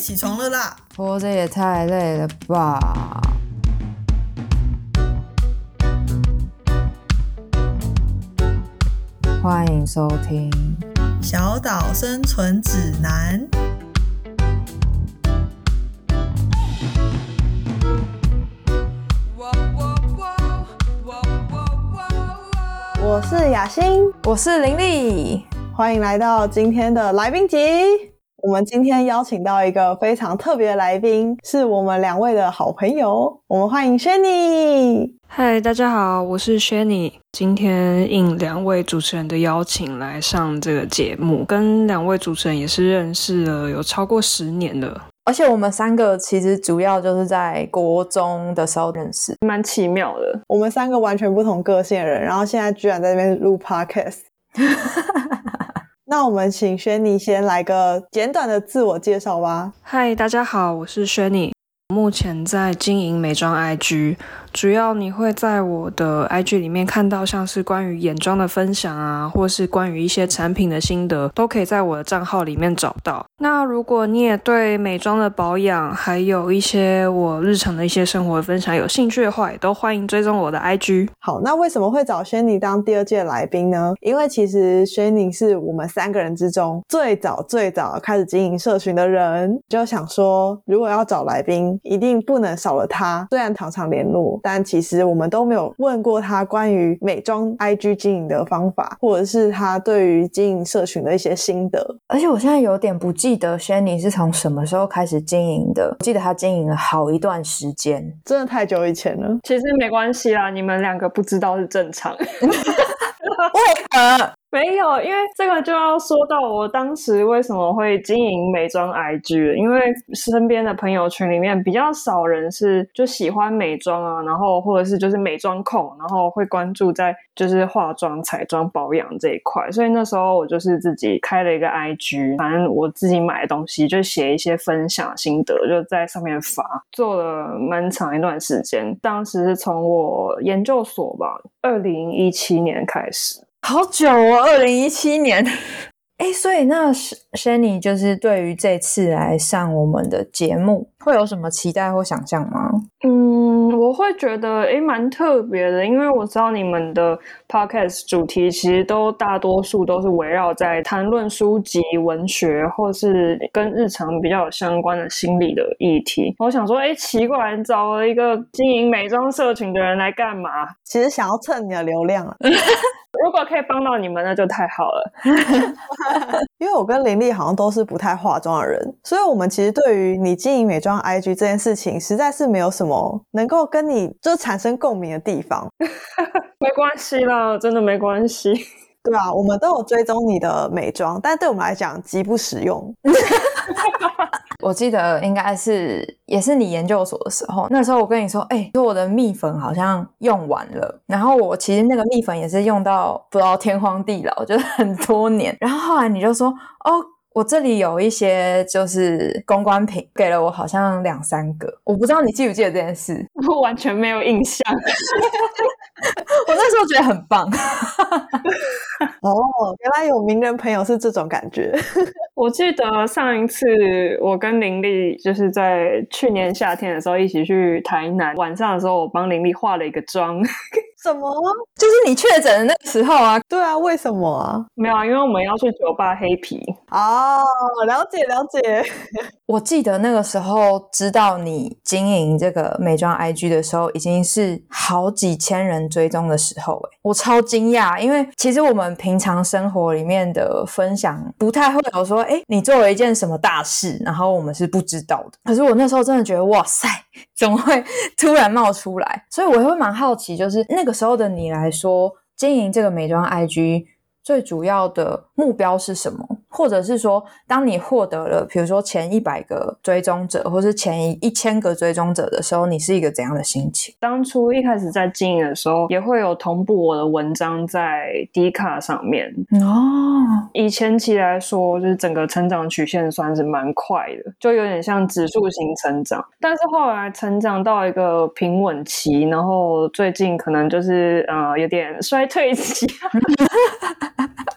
起床了啦！活着也太累了吧！欢迎收听《小岛生存指南》。我是雅欣，我是林丽，欢迎来到今天的来宾集。我们今天邀请到一个非常特别的来宾，是我们两位的好朋友。我们欢迎 Shanny。嗨，大家好，我是 Shanny。今天应两位主持人的邀请来上这个节目，跟两位主持人也是认识了有超过十年了。而且我们三个其实主要就是在国中的时候认识，蛮奇妙的。我们三个完全不同个性的人，然后现在居然在那边录 podcast。那我们请轩尼先来个简短的自我介绍吧。嗨，大家好，我是轩尼，目前在经营美妆 IG。主要你会在我的 IG 里面看到像是关于眼妆的分享啊，或是关于一些产品的心得，都可以在我的账号里面找到。那如果你也对美妆的保养，还有一些我日常的一些生活分享有兴趣的话，也都欢迎追踪我的 IG。好，那为什么会找轩尼当第二届来宾呢？因为其实轩尼是我们三个人之中最早最早开始经营社群的人，就想说如果要找来宾，一定不能少了他。虽然常常联络。但其实我们都没有问过他关于美妆 IG 经营的方法，或者是他对于经营社群的一些心得。而且我现在有点不记得 Shanny 是从什么时候开始经营的，我记得他经营了好一段时间，真的太久以前了。其实没关系啦，你们两个不知道是正常。为何？没有，因为这个就要说到我当时为什么会经营美妆 IG，因为身边的朋友圈里面比较少人是就喜欢美妆啊，然后或者是就是美妆控，然后会关注在就是化妆、彩妆、保养这一块，所以那时候我就是自己开了一个 IG，反正我自己买的东西就写一些分享心得，就在上面发，做了蛮长一段时间。当时是从我研究所吧，二零一七年开始。好久哦，二零一七年。哎，所以那 Shanny 就是对于这次来上我们的节目，会有什么期待或想象吗？嗯，我会觉得哎蛮特别的，因为我知道你们的 podcast 主题其实都大多数都是围绕在谈论书籍、文学，或是跟日常比较有相关的心理的议题。我想说，哎，奇怪，找了一个经营美妆社群的人来干嘛？其实想要蹭你的流量啊。如果可以帮到你们，那就太好了。因为我跟林丽好像都是不太化妆的人，所以我们其实对于你经营美妆 IG 这件事情，实在是没有什么能够跟你就产生共鸣的地方。没关系啦，真的没关系。对啊，我们都有追踪你的美妆，但对我们来讲极不实用。我记得应该是也是你研究所的时候，那时候我跟你说，哎，说我的蜜粉好像用完了，然后我其实那个蜜粉也是用到不知道天荒地老，就是很多年。然后后来你就说，哦，我这里有一些就是公关品，给了我好像两三个，我不知道你记不记得这件事，我 完全没有印象。我那时候觉得很棒。哦，原来有名人朋友是这种感觉。我记得上一次我跟林丽就是在去年夏天的时候一起去台南，晚上的时候我帮林丽化了一个妆。什么？就是你确诊的那个时候啊？对啊，为什么啊？没有啊，因为我们要去酒吧黑皮。哦，了解了解。我记得那个时候知道你经营这个美妆 IG 的时候，已经是好几千人追踪的时候，哎，我超惊讶，因为其实我们平常生活里面的分享不太会有说，哎，你做了一件什么大事，然后我们是不知道的。可是我那时候真的觉得，哇塞，怎么会突然冒出来？所以我会蛮好奇，就是那个。时候的你来说，经营这个美妆 IG 最主要的目标是什么？或者是说，当你获得了，比如说前一百个追踪者，或是前一一千个追踪者的时候，你是一个怎样的心情？当初一开始在经营的时候，也会有同步我的文章在 D 卡上面哦。以前期来说，就是整个成长曲线算是蛮快的，就有点像指数型成长。但是后来成长到一个平稳期，然后最近可能就是呃有点衰退期。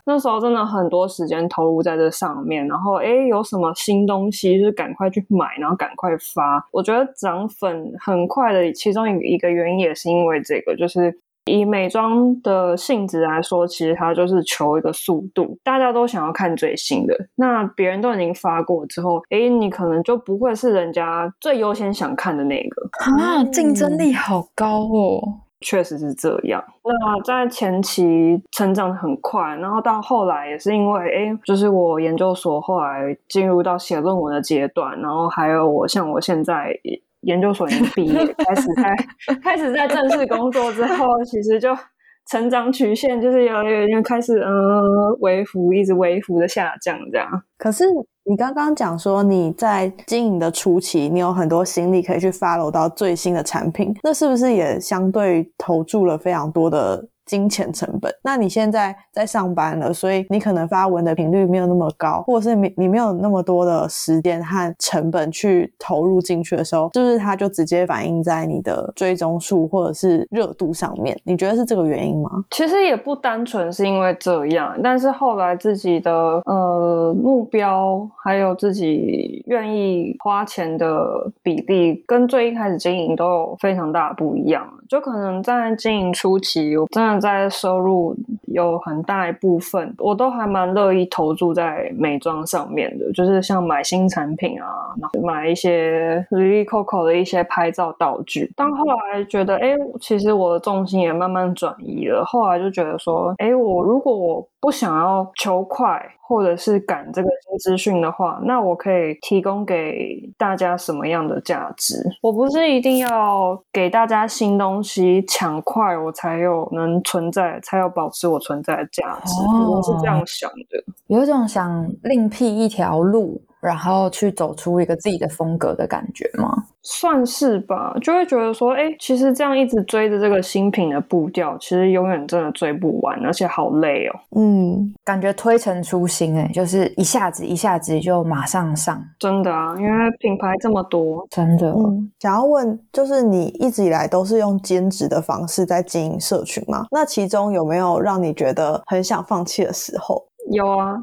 那时候真的很多时间投入。在这上面，然后诶有什么新东西就是赶快去买，然后赶快发。我觉得涨粉很快的，其中一一个原因也是因为这个，就是以美妆的性质来说，其实它就是求一个速度，大家都想要看最新的。那别人都已经发过之后，诶，你可能就不会是人家最优先想看的那个。啊，竞争力好高哦。确实是这样。那在前期成长很快，然后到后来也是因为，哎，就是我研究所后来进入到写论文的阶段，然后还有我像我现在研究所已经毕业，开始在 开始在正式工作之后，其实就成长曲线就是有有点开始呃微幅，一直微幅的下降这样。可是。你刚刚讲说你在经营的初期，你有很多心力可以去 follow 到最新的产品，那是不是也相对投注了非常多的？金钱成本。那你现在在上班了，所以你可能发文的频率没有那么高，或者是你你没有那么多的时间和成本去投入进去的时候，是不是它就直接反映在你的追踪数或者是热度上面？你觉得是这个原因吗？其实也不单纯是因为这样，但是后来自己的呃目标还有自己愿意花钱的比例，跟最一开始经营都有非常大的不一样。就可能在经营初期，我真在收入有很大一部分，我都还蛮乐意投注在美妆上面的，就是像买新产品啊，然后买一些 Lily Coco 的一些拍照道具。但后来觉得，哎，其实我的重心也慢慢转移了。后来就觉得说，哎，我如果我不想要求快。或者是赶这个新资讯的话，那我可以提供给大家什么样的价值？我不是一定要给大家新东西抢快，我才有能存在，才有保持我存在的价值。我是这样想的，有一种想另辟一条路。然后去走出一个自己的风格的感觉吗？算是吧，就会觉得说，哎，其实这样一直追着这个新品的步调，其实永远真的追不完，而且好累哦。嗯，感觉推陈出新，哎，就是一下子一下子就马上上，真的啊，因为品牌这么多，真的。想要问，就是你一直以来都是用兼职的方式在经营社群吗？那其中有没有让你觉得很想放弃的时候？有啊，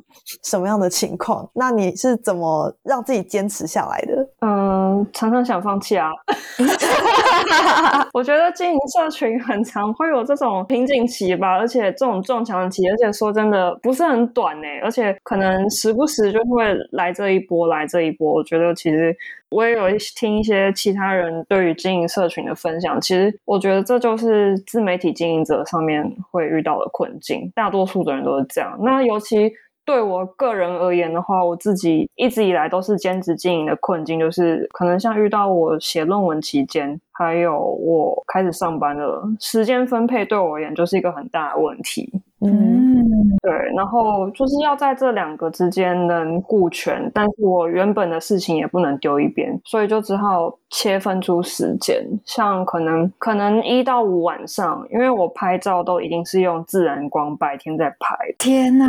什么样的情况？那你是怎么让自己坚持下来的？嗯，常常想放弃啊。我觉得经营社群很常会有这种瓶颈期吧，而且这种撞墙期，而且说真的不是很短呢，而且可能时不时就会来这一波，来这一波。我觉得其实。我也有听一些其他人对于经营社群的分享，其实我觉得这就是自媒体经营者上面会遇到的困境，大多数的人都是这样。那尤其对我个人而言的话，我自己一直以来都是兼职经营的困境，就是可能像遇到我写论文期间，还有我开始上班了，时间分配对我而言就是一个很大的问题。嗯，对，然后就是要在这两个之间能顾全，但是我原本的事情也不能丢一边，所以就只好切分出时间，像可能可能一到五晚上，因为我拍照都一定是用自然光，白天在拍。天哪，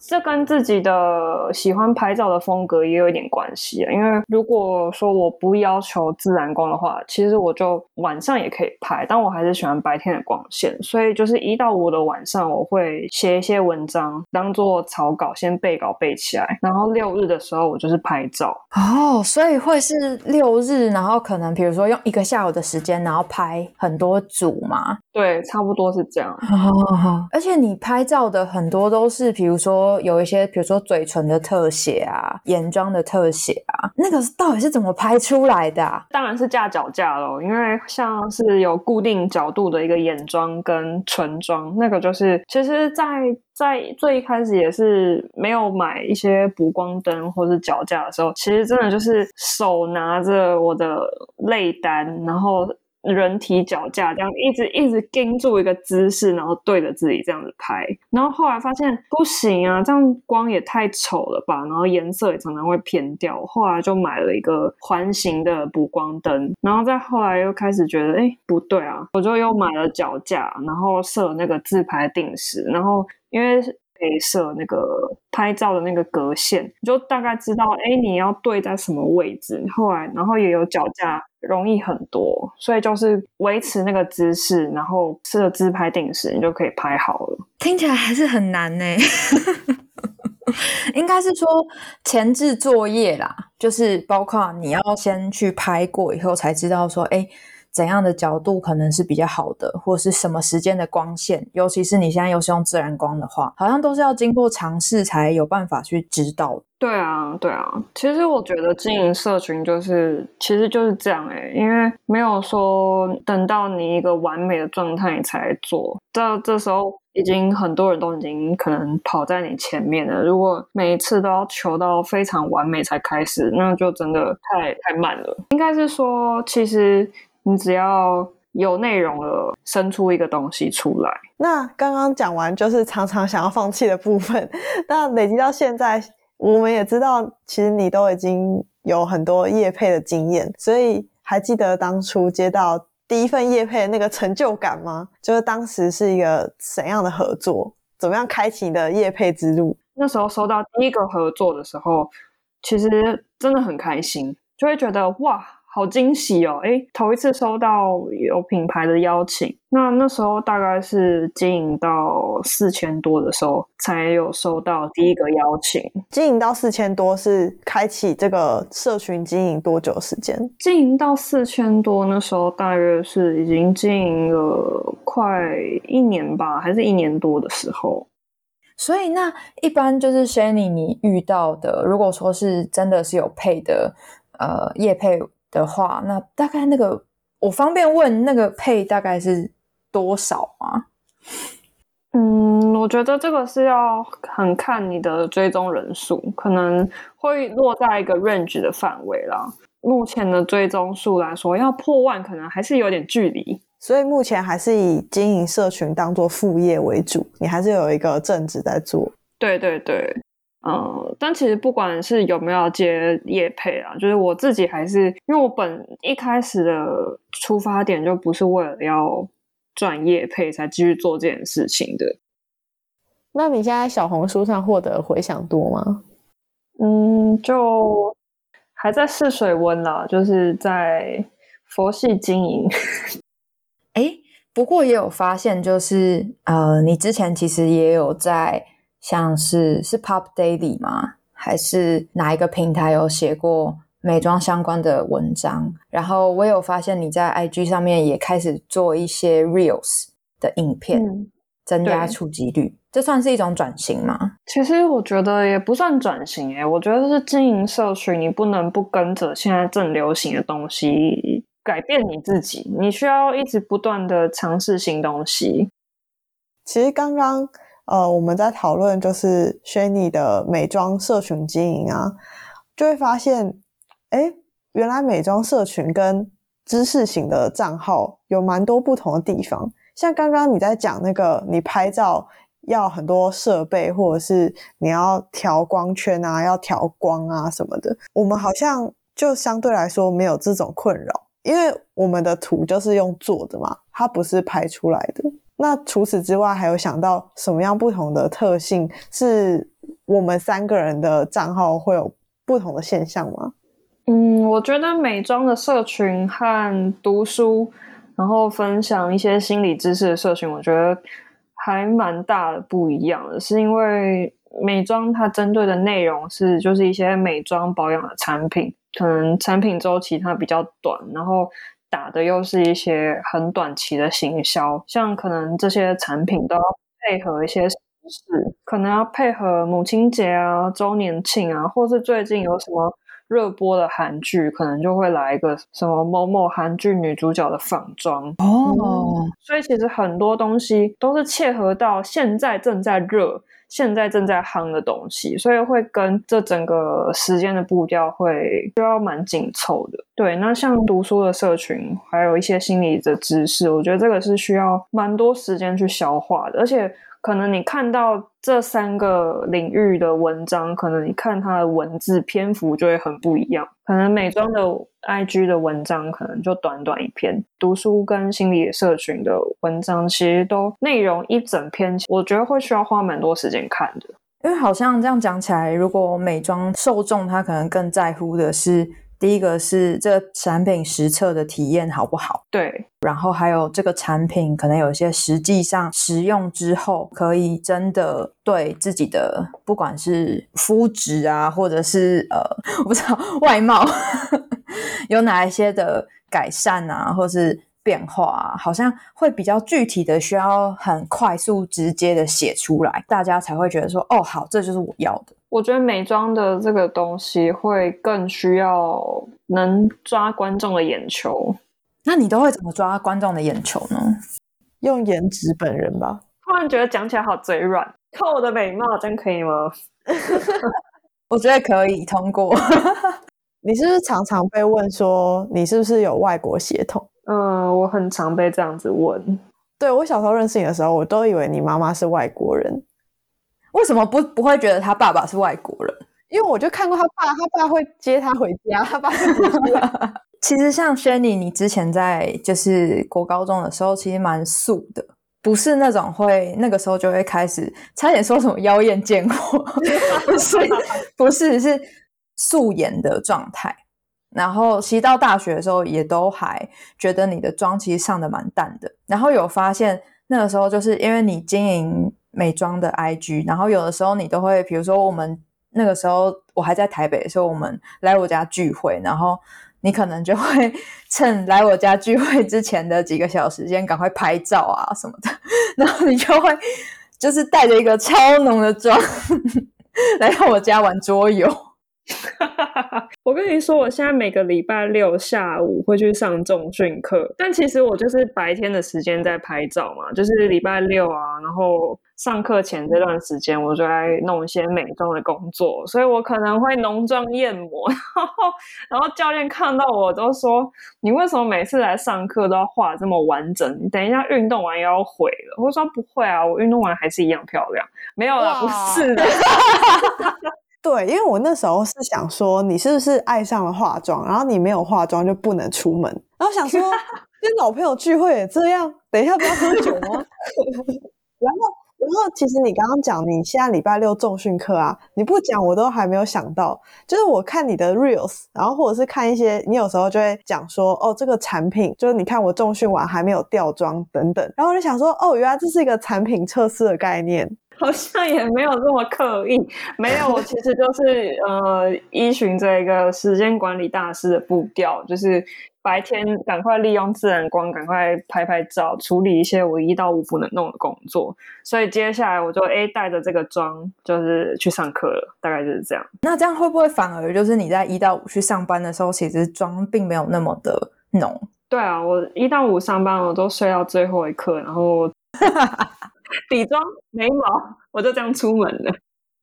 这跟自己的喜欢拍照的风格也有一点关系啊。因为如果说我不要求自然光的话，其实我就晚上也可以拍，但我还是喜欢白天的光线，所以就是一到五的。晚上我会写一些文章，当做草稿，先背稿背起来。然后六日的时候，我就是拍照。哦，所以会是六日，然后可能比如说用一个下午的时间，然后拍很多组嘛？对，差不多是这样。而且你拍照的很多都是，比如说有一些，比如说嘴唇的特写啊，眼妆的特写啊，那个到底是怎么拍出来的？当然是架脚架喽，因为像是有固定角度的一个眼妆跟唇妆，那个就是，其实，在在最一开始也是没有买一些补光灯或者脚架的时候，其实真的就是手拿着我的泪单，然后。人体脚架这样一直一直盯住一个姿势，然后对着自己这样子拍，然后后来发现不行啊，这样光也太丑了吧，然后颜色也常常会偏掉。后来就买了一个环形的补光灯，然后再后来又开始觉得，哎，不对啊，我就又买了脚架，然后设那个自拍定时，然后因为。可以设那个拍照的那个格线，你就大概知道，哎，你要对在什么位置。后来，然后也有脚架，容易很多，所以就是维持那个姿势，然后设自拍定时，你就可以拍好了。听起来还是很难呢。应该是说前置作业啦，就是包括你要先去拍过以后才知道说，哎，怎样的角度可能是比较好的，或是什么时间的光线，尤其是你现在又是用自然光的话，好像都是要经过尝试才有办法去知道。对啊，对啊，其实我觉得经营社群就是，其实就是这样哎，因为没有说等到你一个完美的状态你才做，到这时候已经很多人都已经可能跑在你前面了。如果每一次都要求到非常完美才开始，那就真的太太慢了。应该是说，其实你只要有内容了，生出一个东西出来。那刚刚讲完就是常常想要放弃的部分，那累积到现在。我们也知道，其实你都已经有很多业配的经验，所以还记得当初接到第一份业配的那个成就感吗？就是当时是一个怎样的合作，怎么样开启你的业配之路？那时候收到第一个合作的时候，其实真的很开心，就会觉得哇。好惊喜哦！哎，头一次收到有品牌的邀请，那那时候大概是经营到四千多的时候，才有收到第一个邀请。经营到四千多是开启这个社群经营多久时间？经营到四千多，那时候大约是已经经营了快一年吧，还是一年多的时候。所以那一般就是 Shani，你遇到的，如果说是真的是有配的，呃，业配。的话，那大概那个我方便问那个配大概是多少吗？嗯，我觉得这个是要很看你的追踪人数，可能会落在一个 range 的范围啦。目前的追踪数来说，要破万可能还是有点距离，所以目前还是以经营社群当做副业为主，你还是有一个正职在做。对对对。嗯，但其实不管是有没有接业配啊，就是我自己还是因为我本一开始的出发点就不是为了要赚业配才继续做这件事情的。那你现在小红书上获得回响多吗？嗯，就还在试水温啦，就是在佛系经营。哎，不过也有发现，就是呃，你之前其实也有在。像是是 Pop Daily 吗？还是哪一个平台有写过美妆相关的文章？然后我有发现你在 IG 上面也开始做一些 Reels 的影片，增加触及率，这算是一种转型吗？其实我觉得也不算转型诶，我觉得是经营社群，你不能不跟着现在正流行的东西改变你自己，你需要一直不断的尝试新东西。其实刚刚。呃，我们在讨论就是轩尼的美妆社群经营啊，就会发现，哎，原来美妆社群跟知识型的账号有蛮多不同的地方。像刚刚你在讲那个，你拍照要很多设备，或者是你要调光圈啊，要调光啊什么的，我们好像就相对来说没有这种困扰，因为我们的图就是用做的嘛，它不是拍出来的。那除此之外，还有想到什么样不同的特性，是我们三个人的账号会有不同的现象吗？嗯，我觉得美妆的社群和读书，然后分享一些心理知识的社群，我觉得还蛮大的不一样的，是因为美妆它针对的内容是就是一些美妆保养的产品，可能产品周期它比较短，然后。打的又是一些很短期的行销，像可能这些产品都要配合一些时事，可能要配合母亲节啊、周年庆啊，或是最近有什么热播的韩剧，可能就会来一个什么某某韩剧女主角的仿妆哦。所以其实很多东西都是切合到现在正在热。现在正在夯的东西，所以会跟这整个时间的步调会需要蛮紧凑的。对，那像读书的社群，还有一些心理的知识，我觉得这个是需要蛮多时间去消化的，而且。可能你看到这三个领域的文章，可能你看它的文字篇幅就会很不一样。可能美妆的 IG 的文章可能就短短一篇，读书跟心理社群的文章其实都内容一整篇，我觉得会需要花蛮多时间看的。因为好像这样讲起来，如果美妆受众他可能更在乎的是第一个是这产品实测的体验好不好，对，然后还有这个产品可能有一些实际上使用之后，可以真的对自己的不管是肤质啊，或者是呃，我不知道外貌有哪一些的改善啊，或是变化啊，好像会比较具体的，需要很快速直接的写出来，大家才会觉得说，哦，好，这就是我要的。我觉得美妆的这个东西会更需要能抓观众的眼球。那你都会怎么抓观众的眼球呢？用颜值本人吧。突然觉得讲起来好嘴软，靠我的美貌，真可以吗？我觉得可以通过。你是不是常常被问说你是不是有外国血统？嗯，我很常被这样子问。对我小时候认识你的时候，我都以为你妈妈是外国人。为什么不不会觉得他爸爸是外国人？因为我就看过他爸，他爸会接他回家，他爸会 其实像轩尼，你之前在就是国高中的时候，其实蛮素的，不是那种会那个时候就会开始差点说什么妖艳贱货，不是不是是素颜的状态。然后其实到大学的时候，也都还觉得你的妆其实上的蛮淡的。然后有发现那个时候，就是因为你经营美妆的 IG，然后有的时候你都会，比如说我们那个时候我还在台北的时候，我们来我家聚会，然后你可能就会趁来我家聚会之前的几个小时间赶快拍照啊什么的，然后你就会就是带着一个超浓的妆 来到我家玩桌游。我跟你说，我现在每个礼拜六下午会去上重训课，但其实我就是白天的时间在拍照嘛，就是礼拜六啊，然后上课前这段时间我就在弄一些美妆的工作，所以我可能会浓妆艳抹，然后然后教练看到我都说，你为什么每次来上课都要画这么完整？你等一下运动完也要毁了。我说不会啊，我运动完还是一样漂亮，没有啦，不是的。对，因为我那时候是想说，你是不是爱上了化妆，然后你没有化妆就不能出门，然后想说 跟老朋友聚会也这样，等一下不要喝酒吗？然后，然后其实你刚刚讲你现在礼拜六重训课啊，你不讲我都还没有想到，就是我看你的 reels，然后或者是看一些，你有时候就会讲说，哦，这个产品就是你看我重训完还没有掉妆等等，然后我就想说，哦，原来这是一个产品测试的概念。好像也没有这么刻意，没有，我其实就是呃，依循这个时间管理大师的步调，就是白天赶快利用自然光，赶快拍拍照，处理一些我一到五不能弄的工作。所以接下来我就 A 带着这个妆，就是去上课了，大概就是这样。那这样会不会反而就是你在一到五去上班的时候，其实妆并没有那么的浓？对啊，我一到五上班，我都睡到最后一刻，然后。底妆眉毛，我就这样出门了。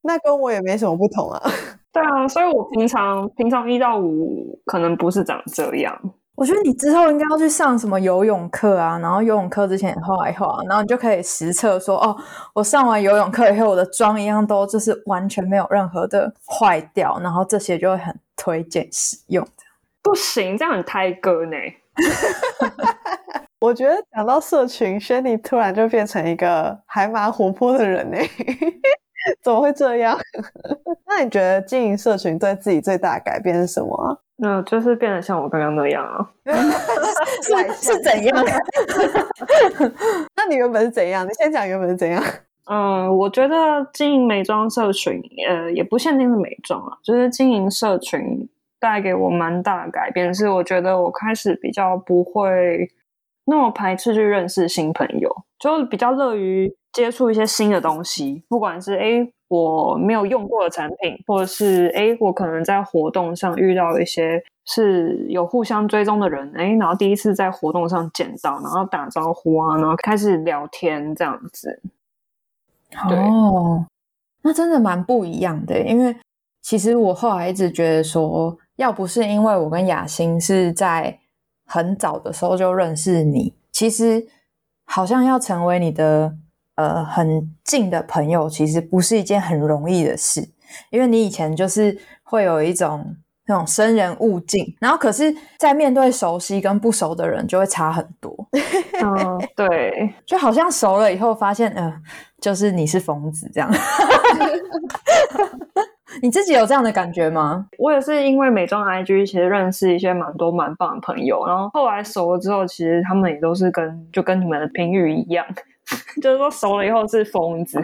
那跟我也没什么不同啊。对啊，所以我平常平常一到五可能不是长这样。我觉得你之后应该要去上什么游泳课啊，然后游泳课之前画一画，然后你就可以实测说，哦，我上完游泳课以后，我的妆一样都就是完全没有任何的坏掉，然后这些就会很推荐使用。不行，这样很胎哥呢。我觉得讲到社群，轩尼突然就变成一个还蛮活泼的人呢，怎么会这样？那你觉得经营社群对自己最大的改变是什么啊？那就是变得像我刚刚那样啊？是是怎样？那你原本是怎样？你先讲原本是怎样？嗯，我觉得经营美妆社群，呃，也不限定是美妆啊，就是经营社群带给我蛮大的改变，是我觉得我开始比较不会。那么排斥去认识新朋友，就比较乐于接触一些新的东西，不管是诶我没有用过的产品，或者是诶我可能在活动上遇到一些是有互相追踪的人，诶然后第一次在活动上见到，然后打招呼啊，然后开始聊天这样子。哦，那真的蛮不一样的，因为其实我后来一直觉得说，要不是因为我跟雅欣是在。很早的时候就认识你，其实好像要成为你的呃很近的朋友，其实不是一件很容易的事，因为你以前就是会有一种那种生人勿近，然后可是，在面对熟悉跟不熟的人，就会差很多。嗯，对，就好像熟了以后发现，嗯，就是你是疯子这样。你自己有这样的感觉吗？我也是因为美妆 IG 其实认识一些蛮多蛮棒的朋友，然后后来熟了之后，其实他们也都是跟就跟你们的评语一样，就是说熟了以后是疯子。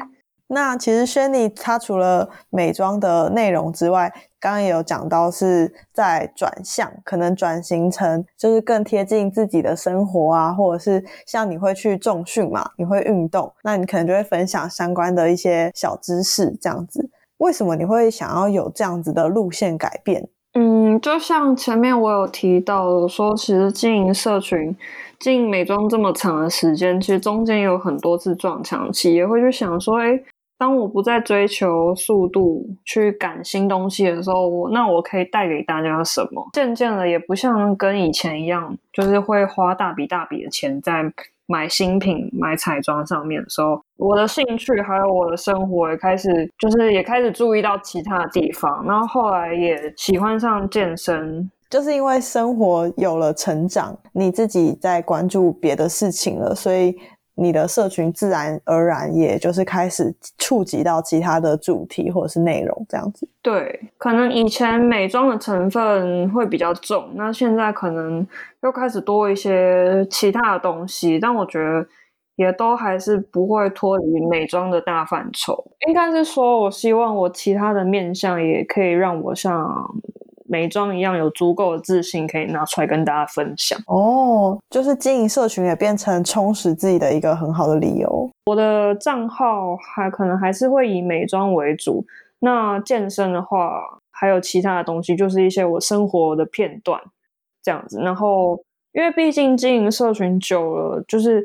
那其实轩尼她除了美妆的内容之外，刚刚也有讲到是在转向，可能转型成就是更贴近自己的生活啊，或者是像你会去重训嘛，你会运动，那你可能就会分享相关的一些小知识这样子。为什么你会想要有这样子的路线改变？嗯，就像前面我有提到说，其实经营社群、经营美妆这么长的时间，其实中间有很多次撞墙期，也会去想说，哎。当我不再追求速度去赶新东西的时候，我那我可以带给大家什么？渐渐的也不像跟以前一样，就是会花大笔大笔的钱在买新品、买彩妆上面的时候，我的兴趣还有我的生活也开始，就是也开始注意到其他地方。然后后来也喜欢上健身，就是因为生活有了成长，你自己在关注别的事情了，所以。你的社群自然而然也就是开始触及到其他的主题或者是内容这样子。对，可能以前美妆的成分会比较重，那现在可能又开始多一些其他的东西，但我觉得也都还是不会脱离美妆的大范畴。应该是说，我希望我其他的面相也可以让我像。美妆一样有足够的自信，可以拿出来跟大家分享哦。就是经营社群也变成充实自己的一个很好的理由。我的账号还可能还是会以美妆为主，那健身的话还有其他的东西，就是一些我生活的片段这样子。然后因为毕竟经营社群久了，就是。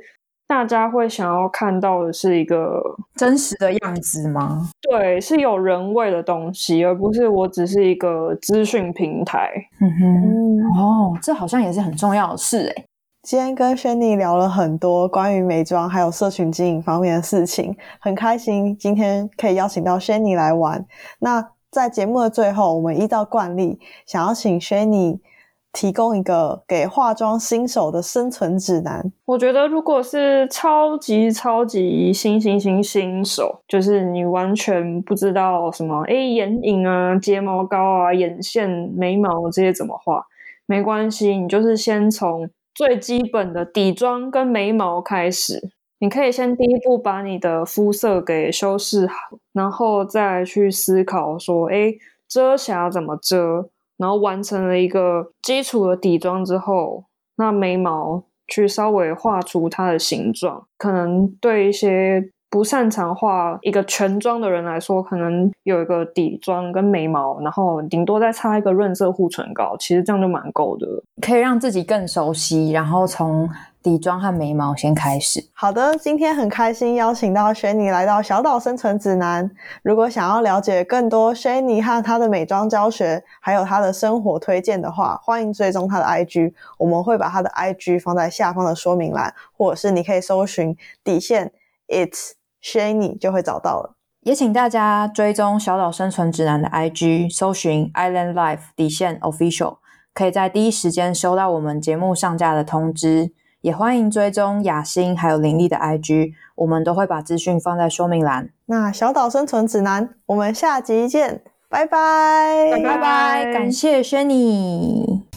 大家会想要看到的是一个真实的样子吗？对，是有人味的东西，而不是我只是一个资讯平台。嗯哼，哦，这好像也是很重要的事哎。今天跟轩尼聊了很多关于美妆还有社群经营方面的事情，很开心今天可以邀请到轩尼来玩。那在节目的最后，我们依照惯例，想要请轩尼。提供一个给化妆新手的生存指南。我觉得，如果是超级超级新新新新手，就是你完全不知道什么，哎，眼影啊、睫毛膏啊、眼线、眉毛这些怎么画，没关系，你就是先从最基本的底妆跟眉毛开始。你可以先第一步把你的肤色给修饰好，然后再去思考说，哎，遮瑕怎么遮。然后完成了一个基础的底妆之后，那眉毛去稍微画出它的形状，可能对一些不擅长画一个全妆的人来说，可能有一个底妆跟眉毛，然后顶多再擦一个润色护唇膏，其实这样就蛮够的，可以让自己更熟悉，然后从。底妆和眉毛先开始。好的，今天很开心邀请到 Shani 来到小岛生存指南。如果想要了解更多 Shani 和他的美妆教学，还有他的生活推荐的话，欢迎追踪他的 IG。我们会把他的 IG 放在下方的说明栏，或者是你可以搜寻底线 It's Shany 就会找到了。也请大家追踪小岛生存指南的 IG，搜寻 Island Life 底线 Official，可以在第一时间收到我们节目上架的通知。也欢迎追踪雅欣还有林丽的 IG，我们都会把资讯放在说明栏。那小岛生存指南，我们下集见，拜拜，拜拜，感谢轩尼。